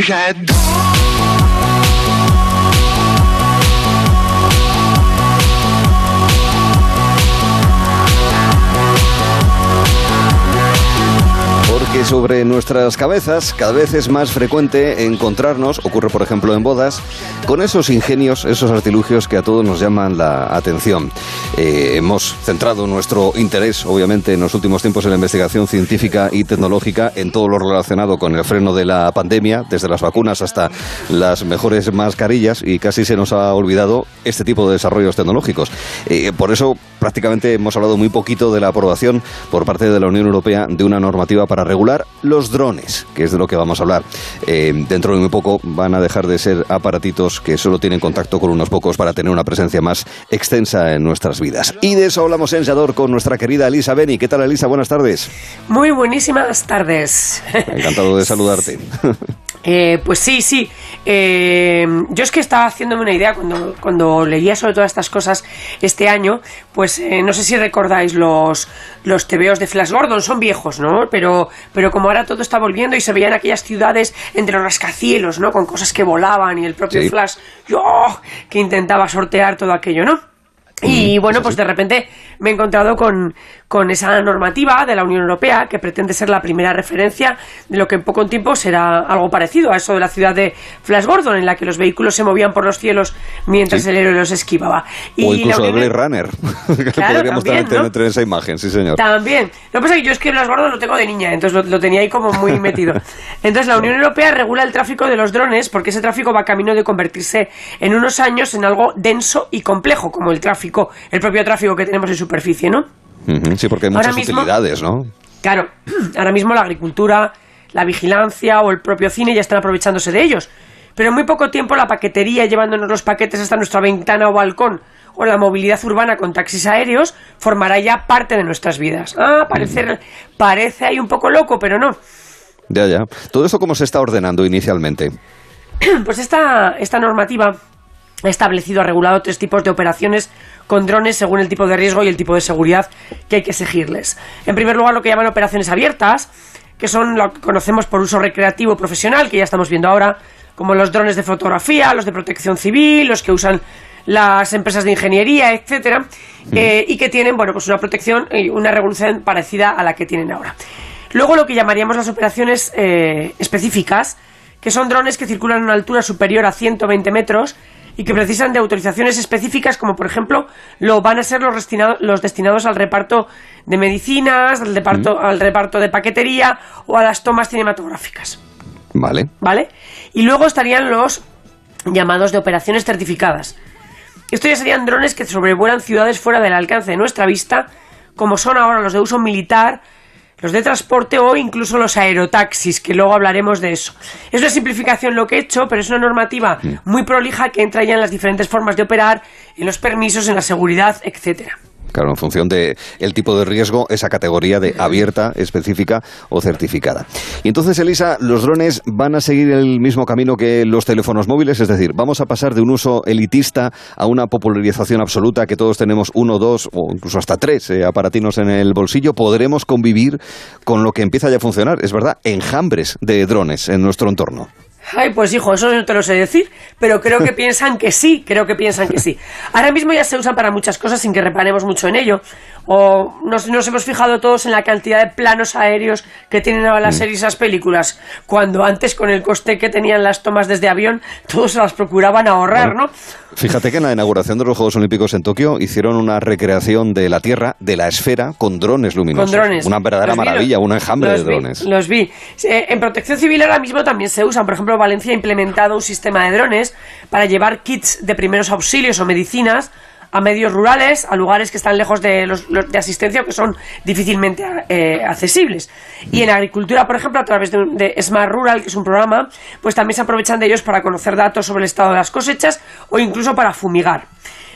J'adore que sobre nuestras cabezas cada vez es más frecuente encontrarnos, ocurre por ejemplo en bodas, con esos ingenios, esos artilugios que a todos nos llaman la atención. Eh, hemos centrado nuestro interés, obviamente, en los últimos tiempos en la investigación científica y tecnológica en todo lo relacionado con el freno de la pandemia, desde las vacunas hasta las mejores mascarillas, y casi se nos ha olvidado este tipo de desarrollos tecnológicos. Eh, por eso, prácticamente hemos hablado muy poquito de la aprobación por parte de la Unión Europea de una normativa para regular los drones, que es de lo que vamos a hablar. Eh, dentro de muy poco van a dejar de ser aparatitos que solo tienen contacto con unos pocos para tener una presencia más extensa en nuestras vidas. Y de eso hablamos en Yador con nuestra querida Elisa Beni. ¿Qué tal, Elisa? Buenas tardes. Muy buenísimas tardes. Encantado de saludarte. Eh, pues sí, sí. Eh, yo es que estaba haciéndome una idea cuando, cuando leía sobre todas estas cosas este año. Pues eh, no sé si recordáis los, los tebeos de Flash Gordon, son viejos, ¿no? Pero, pero como ahora todo está volviendo y se veían aquellas ciudades entre los rascacielos, ¿no? Con cosas que volaban y el propio Flash, yo, que intentaba sortear todo aquello, ¿no? Y bueno, pues de repente me he encontrado con, con, esa normativa de la Unión Europea que pretende ser la primera referencia de lo que en poco tiempo será algo parecido a eso de la ciudad de Flash Gordon, en la que los vehículos se movían por los cielos mientras el héroe los esquivaba. Y o incluso de Blade Runner, que podríamos también, tener esa imagen, sí señor. También. Lo que pasa es que yo es que Flash Gordon lo tengo de niña, entonces lo, tenía ahí como muy metido. Entonces la Unión Europea regula el tráfico de los drones porque ese tráfico va camino de convertirse en unos años en algo denso y complejo, como el tráfico el propio tráfico que tenemos en superficie, ¿no? Sí, porque hay muchas utilidades, ¿no? Claro, ahora mismo la agricultura, la vigilancia o el propio cine ya están aprovechándose de ellos. Pero en muy poco tiempo la paquetería llevándonos los paquetes hasta nuestra ventana o balcón o la movilidad urbana con taxis aéreos formará ya parte de nuestras vidas. Ah, parece, parece ahí un poco loco, pero no. Ya, ya. ¿Todo esto cómo se está ordenando inicialmente? Pues esta, esta normativa ha establecido, ha regulado tres tipos de operaciones con drones según el tipo de riesgo y el tipo de seguridad que hay que seguirles. En primer lugar, lo que llaman operaciones abiertas, que son lo que conocemos por uso recreativo profesional, que ya estamos viendo ahora, como los drones de fotografía, los de protección civil, los que usan las empresas de ingeniería, etcétera, eh, y que tienen, bueno, pues una protección y una revolución parecida a la que tienen ahora. Luego lo que llamaríamos las operaciones eh, específicas, que son drones que circulan a una altura superior a 120 metros y que precisan de autorizaciones específicas, como por ejemplo lo van a ser los, los destinados al reparto de medicinas, al reparto, al reparto de paquetería o a las tomas cinematográficas. Vale. ¿Vale? Y luego estarían los llamados de operaciones certificadas. Estos ya serían drones que sobrevuelan ciudades fuera del alcance de nuestra vista, como son ahora los de uso militar, los de transporte o incluso los aerotaxis, que luego hablaremos de eso. Es una simplificación lo que he hecho, pero es una normativa muy prolija que entra ya en las diferentes formas de operar, en los permisos, en la seguridad, etcétera. Claro, en función de el tipo de riesgo, esa categoría de abierta, específica o certificada. Y entonces, Elisa, los drones van a seguir el mismo camino que los teléfonos móviles, es decir, vamos a pasar de un uso elitista a una popularización absoluta, que todos tenemos uno, dos o incluso hasta tres eh, aparatinos en el bolsillo. Podremos convivir con lo que empieza ya a funcionar, es verdad, enjambres de drones en nuestro entorno. Ay, pues hijo, eso no te lo sé decir, pero creo que piensan que sí, creo que piensan que sí. Ahora mismo ya se usan para muchas cosas sin que reparemos mucho en ello. O nos, hemos fijado todos en la cantidad de planos aéreos que tienen ahora las mm. series esas películas, cuando antes con el coste que tenían las tomas desde avión, todos se las procuraban ahorrar, ¿no? Fíjate que en la inauguración de los Juegos Olímpicos en Tokio hicieron una recreación de la Tierra, de la esfera, con drones luminosos. Con drones. Una verdadera maravilla, un enjambre de drones. los vi. Eh, en protección civil ahora mismo también se usan. Por ejemplo, Valencia ha implementado un sistema de drones para llevar kits de primeros auxilios o medicinas a medios rurales, a lugares que están lejos de, los, de asistencia o que son difícilmente eh, accesibles. Y en agricultura, por ejemplo, a través de, Smart Rural, que es un programa, pues también se aprovechan de ellos para conocer datos sobre el estado de las cosechas o incluso para fumigar.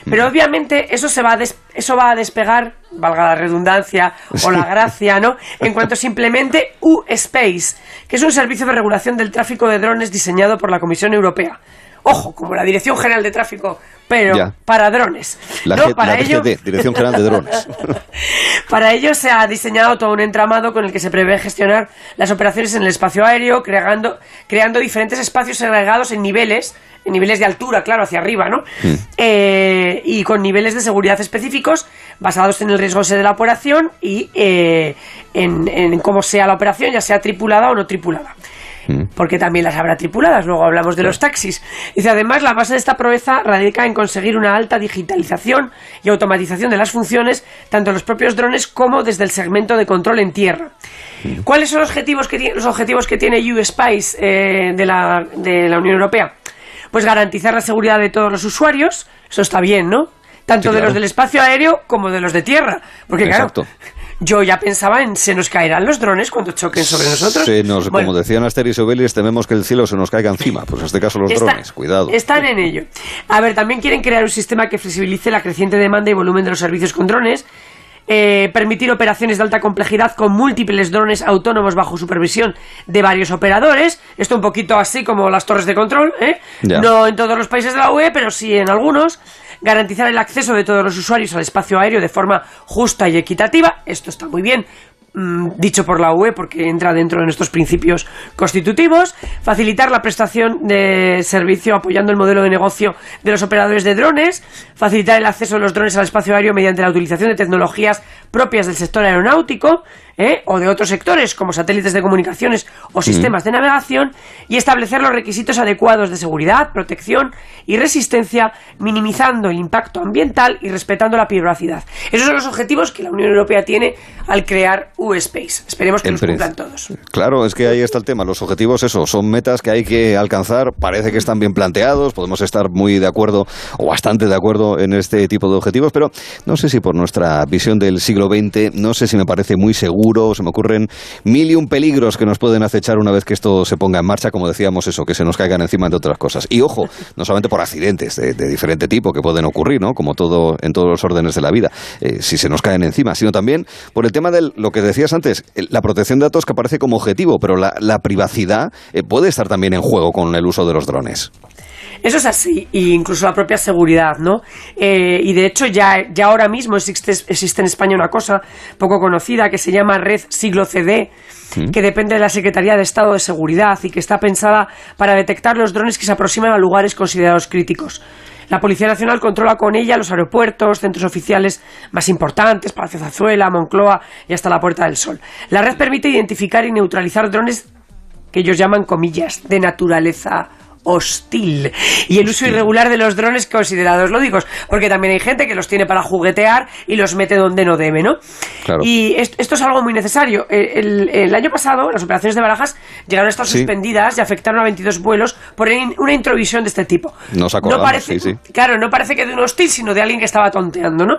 Pero obviamente eso se va a eso va a despegar, valga la redundancia o la gracia, ¿no? En cuanto simplemente U-Space, que es un servicio de regulación del tráfico de drones diseñado por la Comisión Europea. Ojo, como la Dirección General de Tráfico, pero para drones. La, para ello... Dirección General de Drones. para ello se ha diseñado todo un entramado con el que se prevé gestionar las operaciones en el espacio aéreo, creando, creando diferentes espacios segregados en niveles en niveles de altura, claro, hacia arriba, ¿no? Mm. Eh, y con niveles de seguridad específicos basados en el riesgo de la operación y eh, en, cómo sea la operación, ya sea tripulada o no tripulada. Porque también las habrá tripuladas, luego hablamos de los taxis. Dice, además, la base de esta proeza radica en conseguir una alta digitalización y automatización de las funciones, tanto en los propios drones como desde el segmento de control en tierra. ¿Cuáles son los objetivos que, los objetivos que tiene U-Spice eh, de, la, de la Unión Europea? pues garantizar la seguridad de todos los usuarios, eso está bien, ¿no? Tanto de los del espacio aéreo como de los de tierra. Porque claro, yo ya pensaba en se nos caerán los drones cuando choquen sobre nosotros. Se nos, como decían Asterix y Obelix, tememos que el cielo se nos caiga encima. Pues en este caso los drones, cuidado. Están en ello. A ver, también quieren crear un sistema que flexibilice la creciente demanda y volumen de los servicios con drones eh, permitir operaciones de alta complejidad con múltiples drones autónomos bajo supervisión de varios operadores. Esto un poquito así como las torres de control, ¿eh? No en todos los países de la UE, pero sí en algunos. Garantizar el acceso de todos los usuarios al espacio aéreo de forma justa y equitativa. Esto está muy bien Mm, dicho por la UE porque entra dentro de nuestros principios constitutivos, facilitar la prestación de servicio apoyando el modelo de negocio de los operadores de drones, facilitar el acceso de los drones al espacio aéreo mediante la utilización de tecnologías propias del sector aeronáutico ¿eh? o de otros sectores como satélites de comunicaciones o sistemas de navegación y establecer los requisitos adecuados de seguridad, protección y resistencia, minimizando el impacto ambiental y respetando la privacidad. Esos son los objetivos que la Unión Europea tiene al crear U-Space. Esperemos que los cumplan todos. Claro, es que ahí está el tema. Los objetivos, eso, son metas que hay que alcanzar. Parece que están bien planteados. Podemos estar muy de acuerdo o bastante de acuerdo en este tipo de objetivos, pero no sé si por nuestra visión del siglo XX, no sé si me parece muy seguro. Se me ocurren mil y un peligros que nos pueden acechar una vez que esto se ponga en marcha, como decíamos, eso, que se nos caigan encima de otras cosas. Y ojo, no solamente por accidentes de, diferente tipo que pueden ocurrir, ¿no? Como todo en todos los órdenes de la vida, eh, si se nos caen encima, sino también por el tema de lo que decías antes, la protección de datos que aparece como objetivo, pero la, privacidad eh, puede estar también en juego con el uso de los drones. Eso es así, e incluso la propia seguridad, ¿no? Eh, y de hecho ya, ya ahora mismo existe, existe en España una cosa poco conocida que se llama Red Siglo CD, mm. que depende de la Secretaría de Estado de Seguridad y que está pensada para detectar los drones que se aproximan a lugares considerados críticos. La Policía Nacional controla con ella los aeropuertos, centros oficiales más importantes, Palacio Zazuela, Moncloa y hasta la Puerta del Sol. La red permite identificar y neutralizar drones que ellos llaman comillas de naturaleza hostil y el uso irregular de los drones considerados lódicos, porque también hay gente que los tiene para juguetear y los mete donde no debe, ¿no? Y esto, es algo muy necesario. El, año pasado las operaciones de Barajas llegaron a estar suspendidas y afectaron a 22 vuelos por una introvisión de este tipo. no parece, Claro, no parece que de un hostil, sino de alguien que estaba tonteando, ¿no?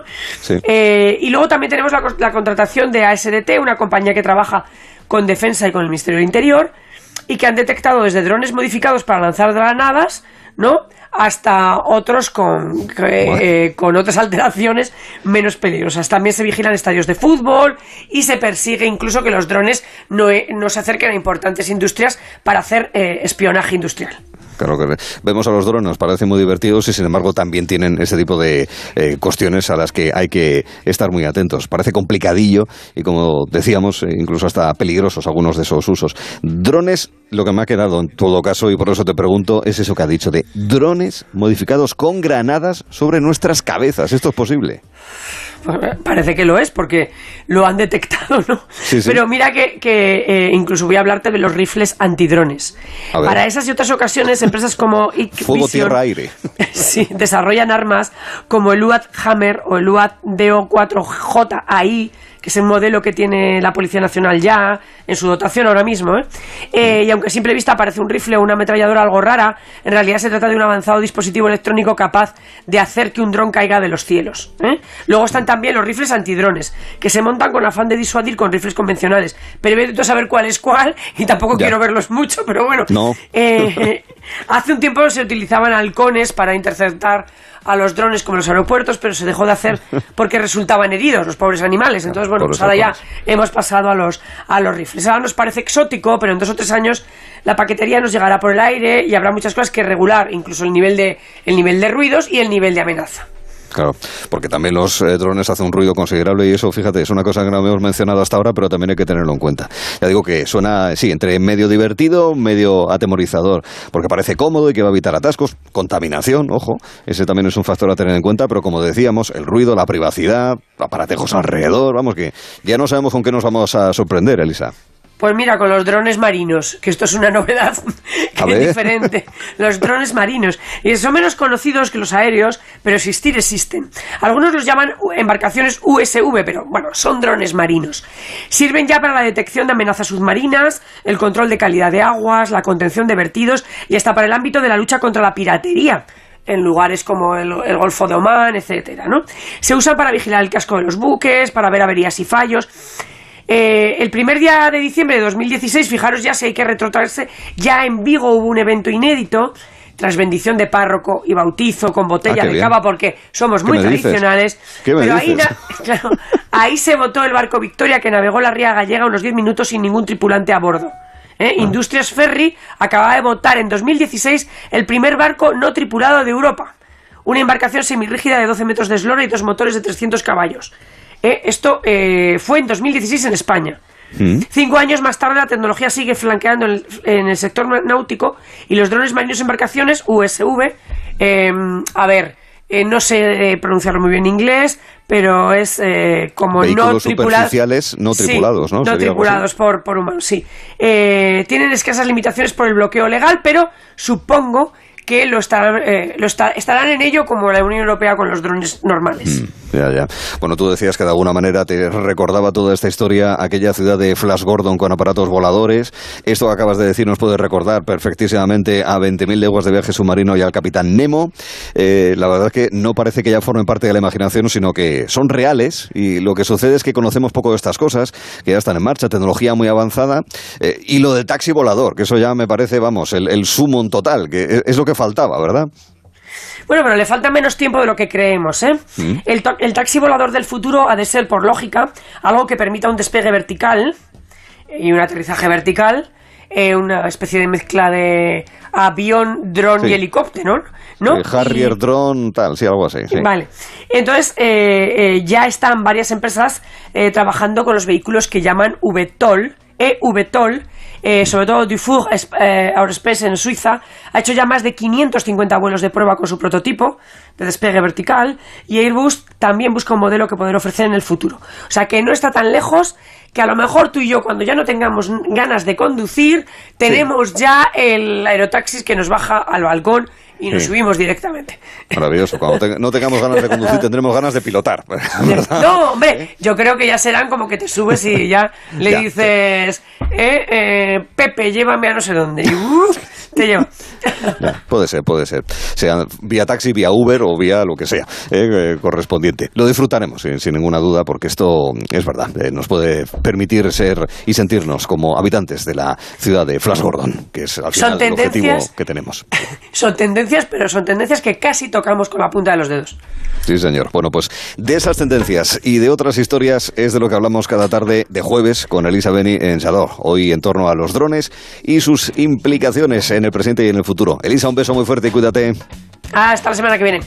Eh, y luego también tenemos la, la contratación de ASDT, una compañía que trabaja con defensa y con el Ministerio del Interior, y que han detectado desde drones modificados para lanzar granadas, ¿no? Hasta otros con, eh, con otras alteraciones menos peligrosas. También se vigilan estadios de fútbol y se persigue incluso que los drones no, eh, no se acerquen a importantes industrias para hacer eh, espionaje industrial. Claro que vemos a los drones, parecen muy divertidos y sin embargo también tienen ese tipo de eh, cuestiones a las que hay que estar muy atentos. Parece complicadillo y como decíamos, eh, incluso hasta peligrosos algunos de esos usos. Drones, lo que me ha quedado en todo caso y por eso te pregunto, es eso que ha dicho de drones modificados con granadas sobre nuestras cabezas. ¿Esto es posible? Parece que lo es, porque lo han detectado, ¿no? Pero mira que, eh, incluso voy a hablarte de los rifles antidrones. Para esas y otras ocasiones, empresas como Fuego, tierra, aire. sí, desarrollan armas como el UAT Hammer o el UAT DO4J AI que es el modelo que tiene la Policía Nacional ya en su dotación ahora mismo. ¿eh? Eh, y aunque a simple vista parece un rifle o una ametralladora algo rara, en realidad se trata de un avanzado dispositivo electrónico capaz de hacer que un dron caiga de los cielos. ¿eh? Luego están también los rifles antidrones, que se montan con afán de disuadir con rifles convencionales. Pero he de saber cuál es cuál y tampoco quiero verlos mucho, pero bueno. No. hace un tiempo se utilizaban halcones para interceptar a los drones como los aeropuertos, pero se dejó de hacer porque resultaban heridos los pobres animales. Entonces, bueno, pues ahora ya hemos pasado a los, a los rifles. Ahora nos parece exótico, pero en dos o tres años la paquetería nos llegará por el aire y habrá muchas cosas que regular, incluso el nivel de, el nivel de ruidos y el nivel de amenaza. Claro, porque también los eh, drones hacen un ruido considerable y eso, fíjate, es una cosa que no hemos mencionado hasta ahora, pero también hay que tenerlo en cuenta. Ya digo que suena, sí, entre medio divertido, medio atemorizador, porque parece cómodo y que va a evitar atascos, contaminación, ojo, ese también es un factor a tener en cuenta, pero como decíamos, el ruido, la privacidad, aparatejos alrededor, vamos que ya no sabemos con qué nos vamos a sorprender, Elisa. Pues mira, con los drones marinos, que esto es una novedad que es diferente. Los drones marinos. Y son menos conocidos que los aéreos, pero existir existen. Algunos los llaman embarcaciones USV, pero bueno, son drones marinos. Sirven ya para la detección de amenazas submarinas, el control de calidad de aguas, la contención de vertidos y hasta para el ámbito de la lucha contra la piratería en lugares como el, el, Golfo de Omán, etcétera, ¿no? Se usan para vigilar el casco de los buques, para ver averías y fallos. Eh, el primer día de diciembre de 2016, fijaros ya si hay que retrotraerse, ya en Vigo hubo un evento inédito tras bendición de párroco y bautizo con botella Ah, de bien. cava porque somos muy tradicionales. ¿Qué me pero ahí, claro, ahí se votó el barco Victoria que navegó la ría gallega unos 10 minutos sin ningún tripulante a bordo. ¿Eh? Ah. Industrias Ferry acababa de votar en 2016 el primer barco no tripulado de Europa. Una embarcación semirrígida de 12 metros de eslora y dos motores de 300 caballos. ¿Eh? Esto eh, fue en 2016 en España. Mm. Cinco años más tarde la tecnología sigue flanqueando en el, en el sector náutico y los drones marinos embarcaciones USV, eh, a ver, eh, no sé eh, pronunciarlo muy bien en inglés, pero es eh, como no tripulados. no tripulados, ¿no? No tripulados por, por humanos, sí. Eh, tienen escasas limitaciones por el bloqueo legal, pero supongo que lo estarán, eh, lo está- estarán en ello como la Unión Europea con los drones normales. Ya, ya. Bueno, tú decías que de alguna manera te recordaba toda esta historia aquella ciudad de Flash Gordon con aparatos voladores. Esto que acabas de decir nos puede recordar perfectísimamente a 20.000 leguas de viaje submarino y al capitán Nemo. Eh, la verdad es que no parece que ya formen parte de la imaginación, sino que son reales y lo que sucede es que conocemos poco de estas cosas, que ya están en marcha, tecnología muy avanzada eh, y lo del taxi volador, que eso ya me parece, vamos, el, el sumum total, que es lo que faltaba, ¿verdad? Bueno, pero le falta menos tiempo de lo que creemos, ¿eh? Mm. El, taxi volador del futuro ha de ser, por lógica, algo que permita un despegue vertical y un aterrizaje vertical, eh, una especie de mezcla de avión, dron Sí. y helicóptero, ¿no? Eh, Harrier, Y- drone, tal, sí, algo así. sí. Vale. Entonces, eh, ya están varias empresas trabajando con los vehículos que llaman VTOL, eVTOL, eh, sobre todo Dufour eh, Aerospace en Suiza, ha hecho ya más de 550 vuelos de prueba con su prototipo de despegue vertical y Airbus también busca un modelo que poder ofrecer en el futuro. O sea que no está tan lejos que a lo mejor tú y yo cuando ya no tengamos ganas de conducir, tenemos ya el aerotaxis que nos baja al balcón y nos Sí. subimos directamente. Maravilloso. Cuando te- no tengamos ganas de conducir, tendremos ganas de pilotar. ¿verdad? No, hombre, yo creo que ya serán como que te subes y ya le Ya, dices, eh, eh, Pepe, llévame a no sé dónde. Y ¡uh! te lleva. Ya, puede ser, puede ser. Sea vía taxi, vía Uber o vía lo que sea eh, eh, correspondiente. Lo disfrutaremos, sin, sin ninguna duda, porque esto es verdad. eh, nos puede permitir ser y sentirnos como habitantes de la ciudad de Flash Gordon, que es al final el objetivo que tenemos. Son tendencias, pero son tendencias que casi tocamos con la punta de los dedos. Sí, señor. Bueno, pues de esas tendencias y de otras historias es de lo que hablamos cada tarde de jueves con Elisa Beni en Sador. Hoy en torno a los drones y sus implicaciones en el presente y en el futuro. Elisa, un beso muy fuerte y cuídate. Hasta la semana que viene.